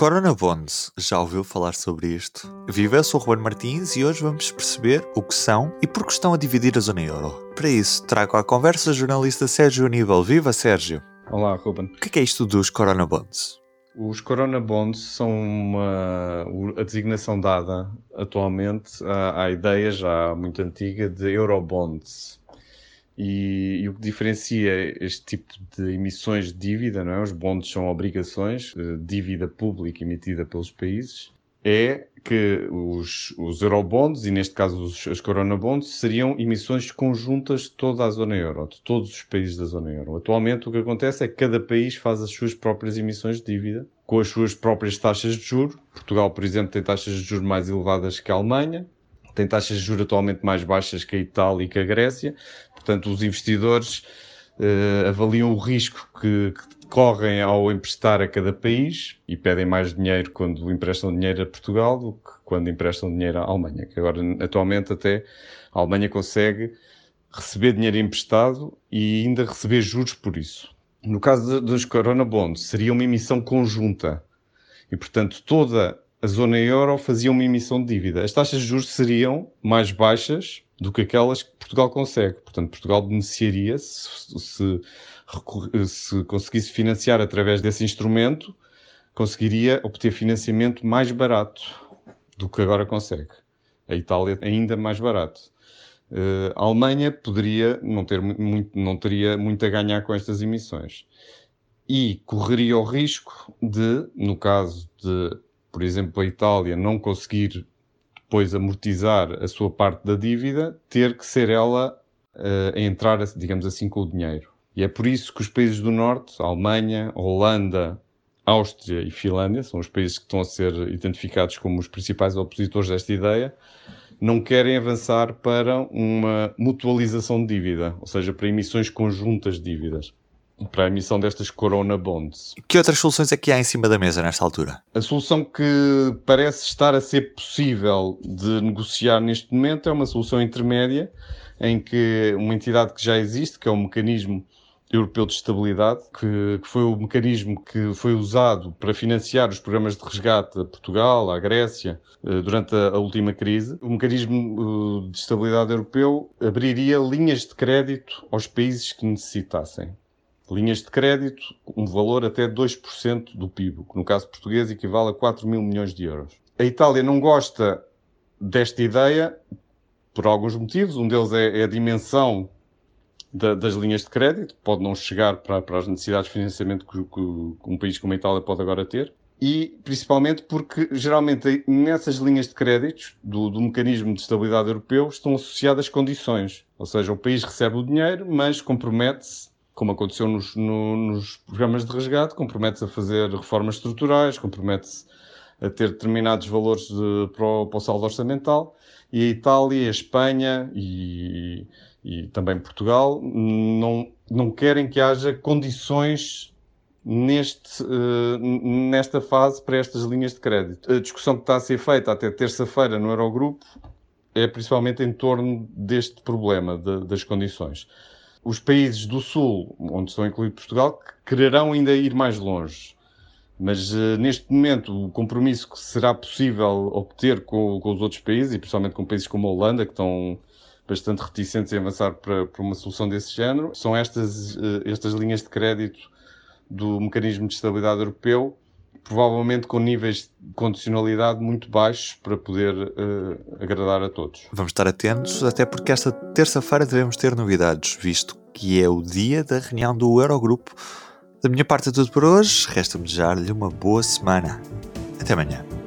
Corona Bonds, já ouviu falar sobre isto? Viva, eu sou o Ruben Martins e hoje vamos perceber o que são e por que estão a dividir a zona euro. Para isso, trago à conversa o jornalista Sérgio Aníbal. Viva, Sérgio! Olá, Ruben. O que é isto dos Corona Bonds? Os Corona Bonds são uma, a designação dada atualmente à, à ideia já muito antiga de Eurobonds. E, e, o que diferencia este tipo de emissões de dívida, não é? os bonds são obrigações, de dívida pública emitida pelos países, é que os, os eurobonds, e neste caso os, as corona bonds, seriam emissões conjuntas de toda a zona euro, de todos os países da zona euro. Atualmente o que acontece é que cada país faz as suas próprias emissões de dívida, com as suas próprias taxas de juros. Portugal, por exemplo, tem taxas de juros mais elevadas que a Alemanha, tem taxas de juros atualmente mais baixas que a Itália e que a Grécia. Portanto, os investidores uh, avaliam o risco que, que, correm ao emprestar a cada país e pedem mais dinheiro quando emprestam dinheiro a Portugal do que quando emprestam dinheiro à Alemanha. Que agora, atualmente, até a Alemanha consegue receber dinheiro emprestado e ainda receber juros por isso. No caso dos Corona Bonds, seria uma emissão conjunta. E, portanto, toda a zona euro fazia uma emissão de dívida. As taxas de juros seriam mais baixas do que aquelas que Portugal consegue. Portanto, Portugal beneficiaria se, se, se conseguisse financiar através desse instrumento, conseguiria obter financiamento mais barato do que agora consegue. A Itália ainda mais barato. Uh, a Alemanha poderia não, ter muito, não teria muito a ganhar com estas emissões. E correria o risco de, no caso de por exemplo, a Itália não conseguir depois amortizar a sua parte da dívida, ter que ser ela uh, a entrar, digamos assim, com o dinheiro. E é por isso que os países do Norte, Alemanha, Holanda, Áustria e Finlândia, são os países que estão a ser identificados como os principais opositores desta ideia, não querem avançar para uma mutualização de dívida, ou seja, para emissões conjuntas de dívidas para a emissão destas Corona Bonds. Que outras soluções é que há em cima da mesa nesta altura? A solução que parece estar a ser possível de negociar neste momento é uma solução intermédia em que uma entidade que já existe, que é o mecanismo Europeu de Estabilidade, que, que, foi o mecanismo que foi usado para financiar os programas de resgate a Portugal, à Grécia, eh, durante a, a última crise. O mecanismo eh, de estabilidade europeu abriria linhas de crédito aos países que necessitassem linhas de crédito, um valor até 2% do PIB, que no caso português equivale a 4 mil milhões de euros. A Itália não gosta desta ideia por alguns motivos. Um deles é, é a dimensão da, das linhas de crédito, pode não chegar para, para as necessidades de financiamento que, que, um país como a Itália pode agora ter. E principalmente porque geralmente nessas linhas de créditos do, do mecanismo de estabilidade europeu estão associadas condições. Ou seja, o país recebe o dinheiro, mas compromete-se como aconteceu nos, no, nos programas de resgate, compromete-se a fazer reformas estruturais, compromete-se a ter determinados valores de, para, o, para, o, saldo orçamental, e a Itália, a Espanha e, e também Portugal não, não querem que haja condições neste, uh, nesta fase para estas linhas de crédito. A discussão que está a ser feita até terça-feira no Eurogrupo é principalmente em torno deste problema de, das condições os países do Sul, onde estão incluído Portugal, quererão ainda ir mais longe. Mas uh, neste momento, o compromisso que será possível obter com, com, os outros países, e principalmente com países como a Holanda, que estão bastante reticentes em avançar para, para uma solução desse género, são estas, uh, estas linhas de crédito do Mecanismo de Estabilidade Europeu, provavelmente com níveis de condicionalidade muito baixos para poder uh, agradar a todos. Vamos estar atentos, até porque esta terça-feira devemos ter novidades, visto que é o dia da reunião do Eurogrupo. Da minha parte é tudo por hoje, resta-me desejar-lhe uma boa semana. Até amanhã.